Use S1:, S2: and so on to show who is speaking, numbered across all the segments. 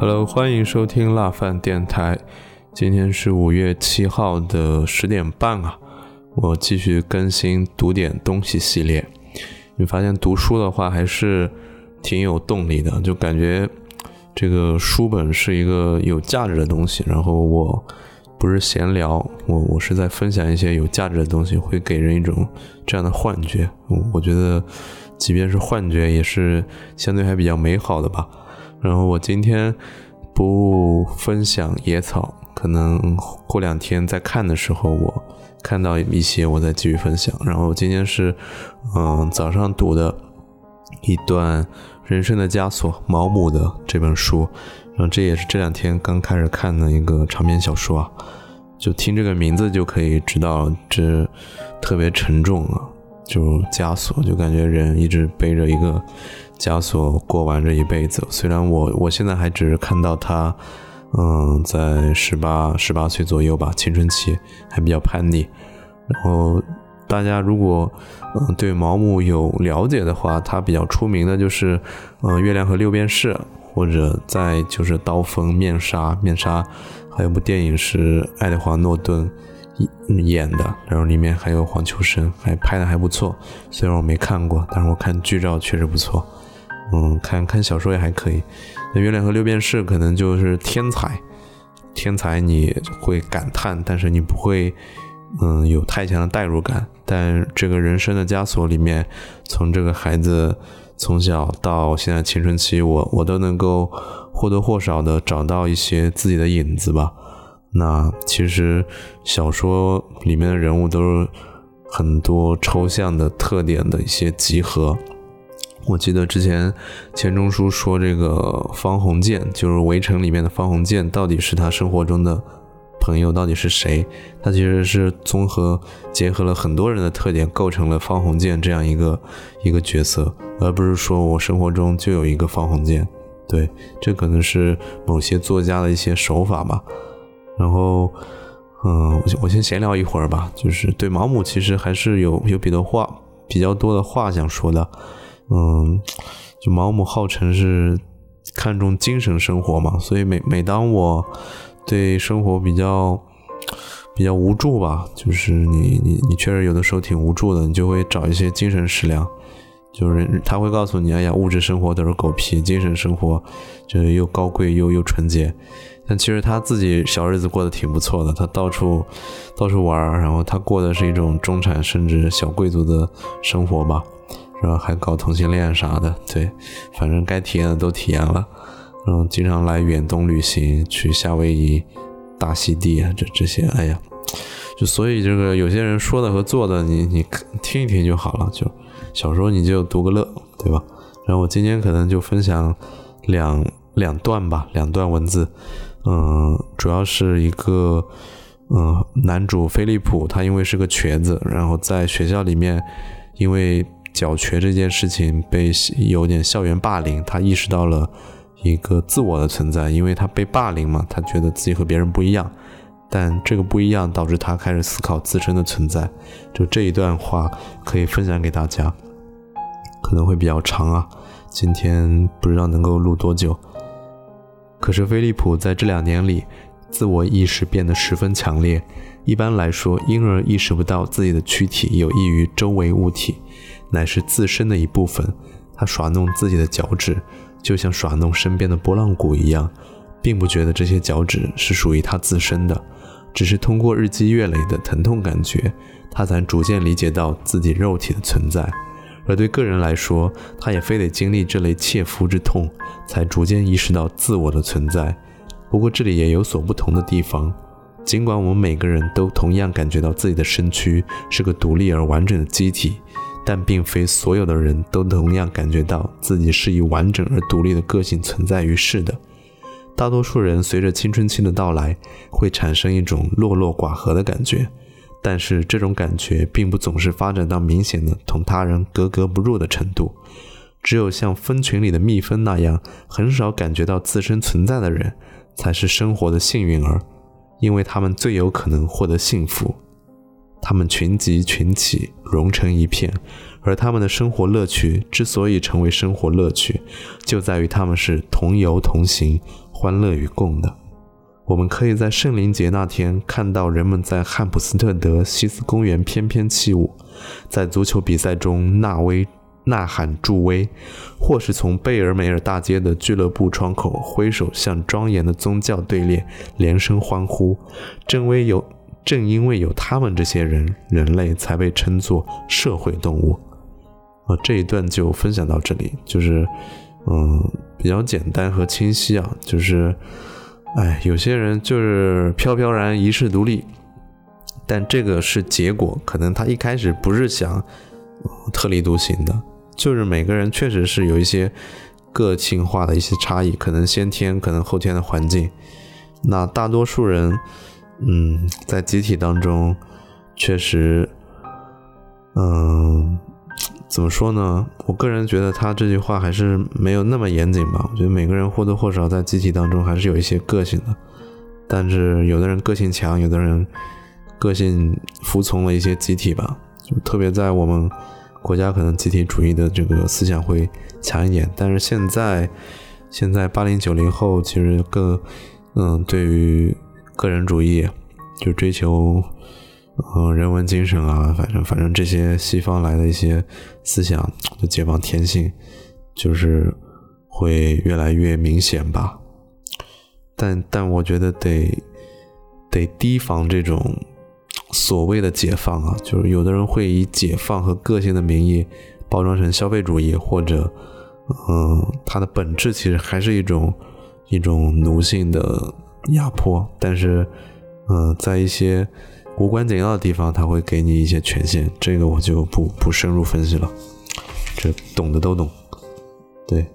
S1: Hello，欢迎收听辣饭电台。今天是五月七号的十点半啊，我继续更新读点东西系列。你发现读书的话还是挺有动力的，就感觉这个书本是一个有价值的东西。然后我不是闲聊，我我是在分享一些有价值的东西，会给人一种这样的幻觉。我觉得，即便是幻觉，也是相对还比较美好的吧。然后我今天不分享野草，可能过两天再看的时候，我看到一些，我再继续分享。然后今天是，嗯，早上读的一段《人生的枷锁》毛姆的这本书，然后这也是这两天刚开始看的一个长篇小说啊，就听这个名字就可以知道这特别沉重啊，就枷锁，就感觉人一直背着一个。枷锁过完这一辈子，虽然我我现在还只是看到他，嗯，在十八十八岁左右吧，青春期还比较叛逆。然后大家如果嗯对毛姆有了解的话，他比较出名的就是嗯《月亮和六便士》，或者在就是《刀锋》《面纱》《面纱》，还有部电影是爱德华诺顿演的，然后里面还有黄秋生，还拍的还不错。虽然我没看过，但是我看剧照确实不错。嗯，看看小说也还可以。那《月亮和六便士》可能就是天才，天才你会感叹，但是你不会，嗯，有太强的代入感。但这个人生的枷锁里面，从这个孩子从小到现在青春期，我我都能够或多或少的找到一些自己的影子吧。那其实小说里面的人物都是很多抽象的特点的一些集合。我记得之前钱钟书说，这个方鸿渐就是《围城》里面的方鸿渐，到底是他生活中的朋友，到底是谁？他其实是综合结合了很多人的特点，构成了方鸿渐这样一个一个角色，而不是说我生活中就有一个方鸿渐。对，这可能是某些作家的一些手法吧。然后，嗯，我我先闲聊一会儿吧，就是对毛姆其实还是有有比较话比较多的话想说的。嗯，就毛姆号称是看重精神生活嘛，所以每每当我对生活比较比较无助吧，就是你你你确实有的时候挺无助的，你就会找一些精神食粮，就是他会告诉你，哎呀，物质生活都是狗屁，精神生活就是又高贵又又纯洁。但其实他自己小日子过得挺不错的，他到处到处玩，然后他过的是一种中产甚至小贵族的生活吧。然后还搞同性恋啥的，对，反正该体验的都体验了。然后经常来远东旅行，去夏威夷、大溪地啊，这这些，哎呀，就所以这个有些人说的和做的，你你听一听就好了。就小时候你就读个乐，对吧？然后我今天可能就分享两两段吧，两段文字。嗯，主要是一个嗯，男主菲利普，他因为是个瘸子，然后在学校里面因为。脚瘸这件事情被有点校园霸凌，他意识到了一个自我的存在，因为他被霸凌嘛，他觉得自己和别人不一样，但这个不一样导致他开始思考自身的存在。就这一段话可以分享给大家，可能会比较长啊，今天不知道能够录多久。可是菲利普在这两年里，自我意识变得十分强烈。一般来说，婴儿意识不到自己的躯体有益于周围物体。乃是自身的一部分。他耍弄自己的脚趾，就像耍弄身边的拨浪鼓一样，并不觉得这些脚趾是属于他自身的。只是通过日积月累的疼痛感觉，他才逐渐理解到自己肉体的存在。而对个人来说，他也非得经历这类切肤之痛，才逐渐意识到自我的存在。不过这里也有所不同的地方。尽管我们每个人都同样感觉到自己的身躯是个独立而完整的机体。但并非所有的人都同样感觉到自己是以完整而独立的个性存在于世的。大多数人随着青春期的到来，会产生一种落落寡合的感觉，但是这种感觉并不总是发展到明显的同他人格格不入的程度。只有像蜂群里的蜜蜂那样，很少感觉到自身存在的人，才是生活的幸运儿，因为他们最有可能获得幸福。他们群集群起，融成一片，而他们的生活乐趣之所以成为生活乐趣，就在于他们是同游同行，欢乐与共的。我们可以在圣灵节那天看到人们在汉普斯特德西斯公园翩翩起舞，在足球比赛中呐威呐喊助威，或是从贝尔梅尔大街的俱乐部窗口挥手向庄严的宗教队列连声欢呼。正为有正因为有他们这些人，人类才被称作社会动物。啊，这一段就分享到这里，就是嗯比较简单和清晰啊，就是。哎，有些人就是飘飘然一世独立，但这个是结果，可能他一开始不是想特立独行的，就是每个人确实是有一些个性化的一些差异，可能先天，可能后天的环境。那大多数人，嗯，在集体当中，确实，嗯。怎么说呢？我个人觉得他这句话还是没有那么严谨吧。我觉得每个人或多或少在集体当中还是有一些个性的，但是有的人个性强，有的人个性服从了一些集体吧。就特别在我们国家，可能集体主义的这个思想会强一点。但是现在，现在八零九零后其实更嗯，对于个人主义就追求。嗯，人文精神啊，反正反正这些西方来的一些思想的解放天性，就是会越来越明显吧。但但我觉得得得提防这种所谓的解放啊，就是有的人会以解放和个性的名义包装成消费主义，或者嗯，它的本质其实还是一种一种奴性的压迫。但是嗯，在一些无关紧要的地方，他会给你一些权限，这个我就不不深入分析了，这懂的都懂。对，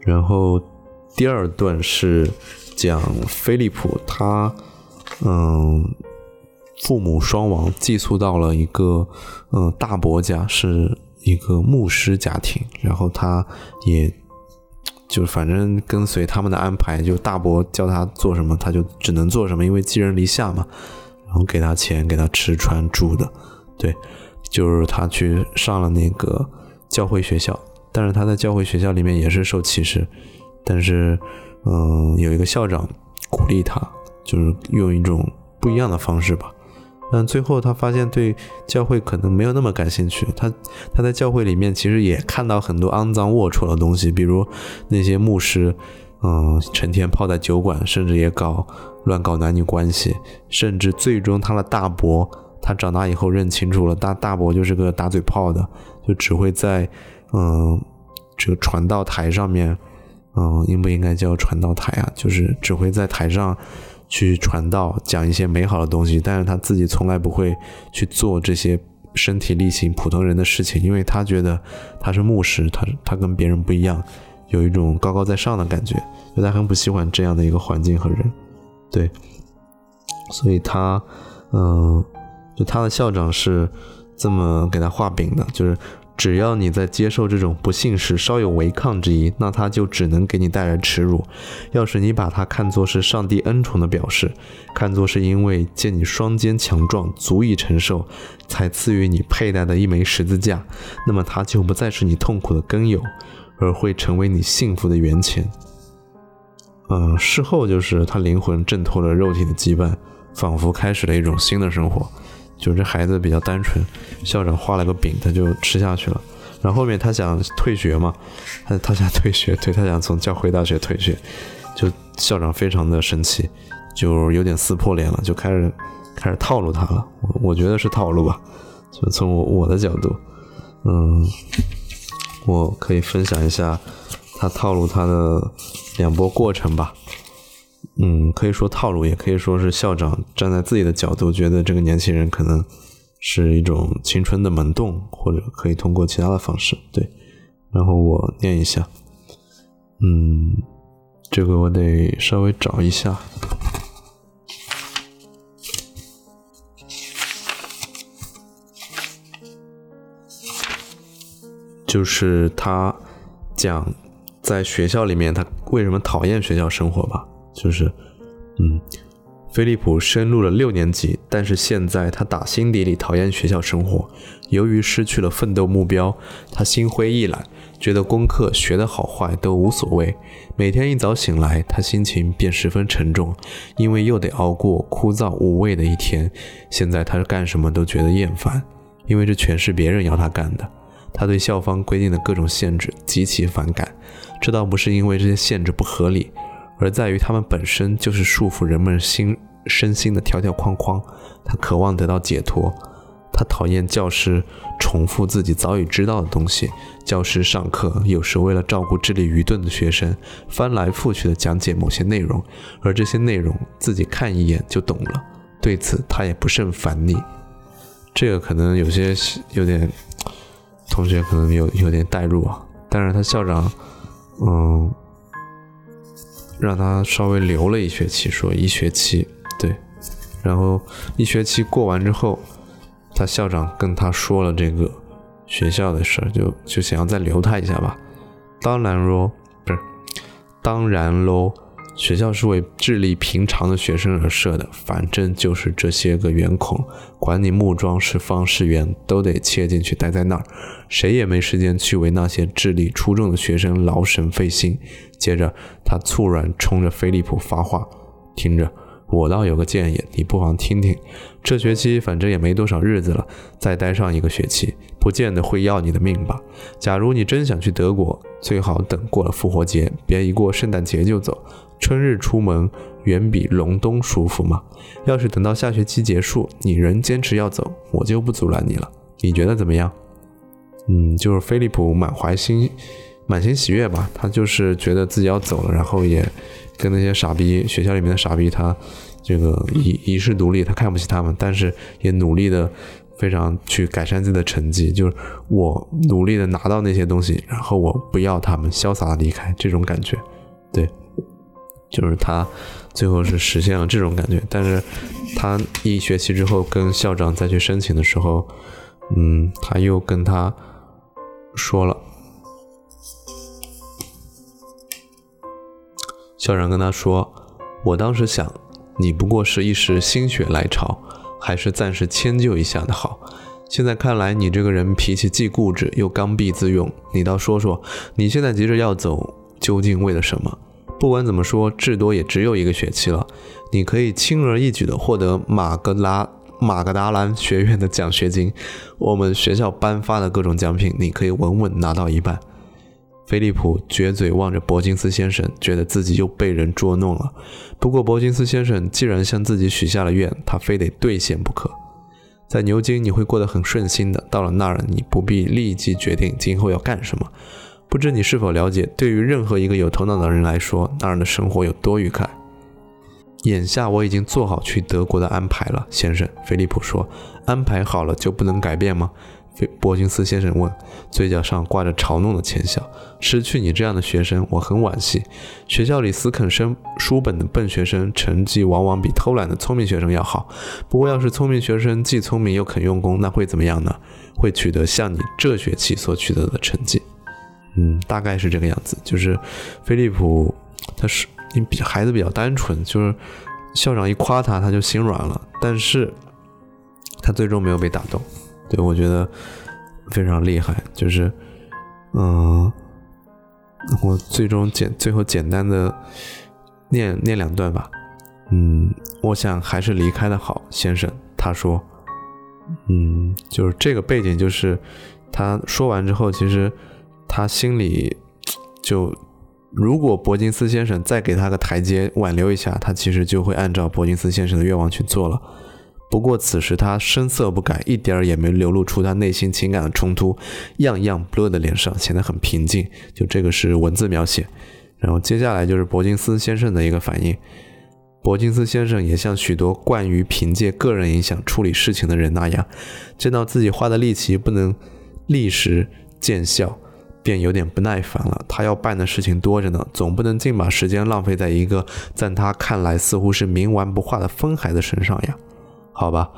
S1: 然后第二段是讲菲利普，他嗯，父母双亡，寄宿到了一个嗯大伯家，是一个牧师家庭，然后他也。就反正跟随他们的安排，就大伯叫他做什么，他就只能做什么，因为寄人篱下嘛。然后给他钱，给他吃穿住的，对，就是他去上了那个教会学校，但是他在教会学校里面也是受歧视，但是嗯，有一个校长鼓励他，就是用一种不一样的方式吧。但最后他发现对教会可能没有那么感兴趣。他他在教会里面其实也看到很多肮脏龌龊的东西，比如那些牧师，嗯，成天泡在酒馆，甚至也搞乱搞男女关系，甚至最终他的大伯，他长大以后认清楚了，大大伯就是个打嘴炮的，就只会在嗯这个传道台上面，嗯，应不应该叫传道台啊？就是只会在台上。去传道，讲一些美好的东西，但是他自己从来不会去做这些身体力行普通人的事情，因为他觉得他是牧师，他他跟别人不一样，有一种高高在上的感觉，就他很不喜欢这样的一个环境和人，对，所以他，嗯，就他的校长是这么给他画饼的，就是。只要你在接受这种不幸时稍有违抗之意，那他就只能给你带来耻辱。要是你把它看作是上帝恩宠的表示，看作是因为见你双肩强壮，足以承受，才赐予你佩戴的一枚十字架，那么它就不再是你痛苦的根由，而会成为你幸福的源泉。嗯，事后就是他灵魂挣脱了肉体的羁绊，仿佛开始了一种新的生活。就这孩子比较单纯，校长画了个饼，他就吃下去了。然后后面他想退学嘛，他他想退学，对他想从教会大学退学，就校长非常的生气，就有点撕破脸了，就开始开始套路他了。我我觉得是套路吧，就从我我的角度，嗯，我可以分享一下他套路他的两波过程吧。嗯，可以说套路，也可以说是校长站在自己的角度，觉得这个年轻人可能是一种青春的萌动，或者可以通过其他的方式。对，然后我念一下，嗯，这个我得稍微找一下，就是他讲在学校里面他为什么讨厌学校生活吧。就是，嗯，菲利普升入了六年级，但是现在他打心底里讨厌学校生活。由于失去了奋斗目标，他心灰意懒，觉得功课学得好坏都无所谓。每天一早醒来，他心情便十分沉重，因为又得熬过枯燥无味的一天。现在他干什么都觉得厌烦，因为这全是别人要他干的。他对校方规定的各种限制极其反感。这倒不是因为这些限制不合理。而在于他们本身就是束缚人们心身心的条条框框。他渴望得到解脱，他讨厌教师重复自己早已知道的东西。教师上课有时为了照顾智力愚钝的学生，翻来覆去的讲解某些内容，而这些内容自己看一眼就懂了。对此他也不甚烦腻。这个可能有些有点同学可能有有点代入啊，但是他校长，嗯。让他稍微留了一学期，说一学期对，然后一学期过完之后，他校长跟他说了这个学校的事儿，就就想要再留他一下吧。当然喽，不是，当然喽。学校是为智力平常的学生而设的，反正就是这些个圆孔，管你木桩是方是圆，都得切进去待在那儿，谁也没时间去为那些智力出众的学生劳神费心。接着，他猝然冲着菲利普发话：“听着。”我倒有个建议，你不妨听听。这学期反正也没多少日子了，再待上一个学期，不见得会要你的命吧。假如你真想去德国，最好等过了复活节，别一过圣诞节就走。春日出门远比隆冬舒服嘛。要是等到下学期结束，你仍坚持要走，我就不阻拦你了。你觉得怎么样？嗯，就是菲利普满怀心满心喜悦吧，他就是觉得自己要走了，然后也。跟那些傻逼学校里面的傻逼，他这个遗遗世独立，他看不起他们，但是也努力的非常去改善自己的成绩。就是我努力的拿到那些东西，然后我不要他们，潇洒的离开，这种感觉，对，就是他最后是实现了这种感觉。但是他一学期之后跟校长再去申请的时候，嗯，他又跟他说了。校长跟他说：“我当时想，你不过是一时心血来潮，还是暂时迁就一下的好。现在看来，你这个人脾气既固执又刚愎自用。你倒说说，你现在急着要走，究竟为了什么？不管怎么说，至多也只有一个学期了，你可以轻而易举地获得马格拉马格达兰学院的奖学金，我们学校颁发的各种奖品，你可以稳稳拿到一半。”菲利普撅嘴望着伯金斯先生，觉得自己又被人捉弄了。不过，伯金斯先生既然向自己许下了愿，他非得兑现不可。在牛津，你会过得很顺心的。到了那儿，你不必立即决定今后要干什么。不知你是否了解，对于任何一个有头脑的人来说，那儿的生活有多愉快。眼下我已经做好去德国的安排了，先生。菲利普说：“安排好了就不能改变吗？”伯金斯先生问，嘴角上挂着嘲弄的浅笑。失去你这样的学生，我很惋惜。学校里死啃生书本的笨学生，成绩往往比偷懒的聪明学生要好。不过，要是聪明学生既聪明又肯用功，那会怎么样呢？会取得像你这学期所取得的成绩。嗯，大概是这个样子。就是菲利普，他是你比孩子比较单纯，就是校长一夸他，他就心软了。但是，他最终没有被打动。对，我觉得非常厉害，就是，嗯，我最终简最后简单的念念两段吧，嗯，我想还是离开的好，先生。他说，嗯，就是这个背景，就是他说完之后，其实他心里就，如果伯金斯先生再给他个台阶挽留一下，他其实就会按照伯金斯先生的愿望去做了。不过此时他声色不改，一点儿也没流露出他内心情感的冲突，样样不乐的脸上显得很平静。就这个是文字描写，然后接下来就是伯金斯先生的一个反应。伯金斯先生也像许多惯于凭借个人影响处理事情的人那样，见到自己花的力气不能立时见效，便有点不耐烦了。他要办的事情多着呢，总不能尽把时间浪费在一个在他看来似乎是冥顽不化的疯孩子身上呀。好吧，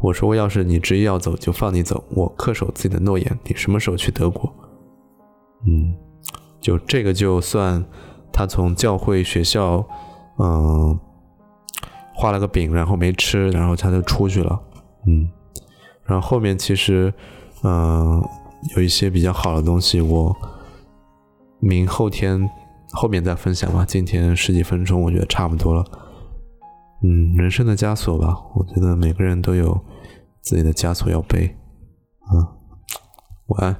S1: 我说，要是你执意要走，就放你走。我恪守自己的诺言。你什么时候去德国？嗯，就这个就算他从教会学校，嗯，画了个饼，然后没吃，然后他就出去了。嗯，然后后面其实，嗯，有一些比较好的东西，我明后天后面再分享吧。今天十几分钟，我觉得差不多了。嗯，人生的枷锁吧，我觉得每个人都有自己的枷锁要背。啊，晚安。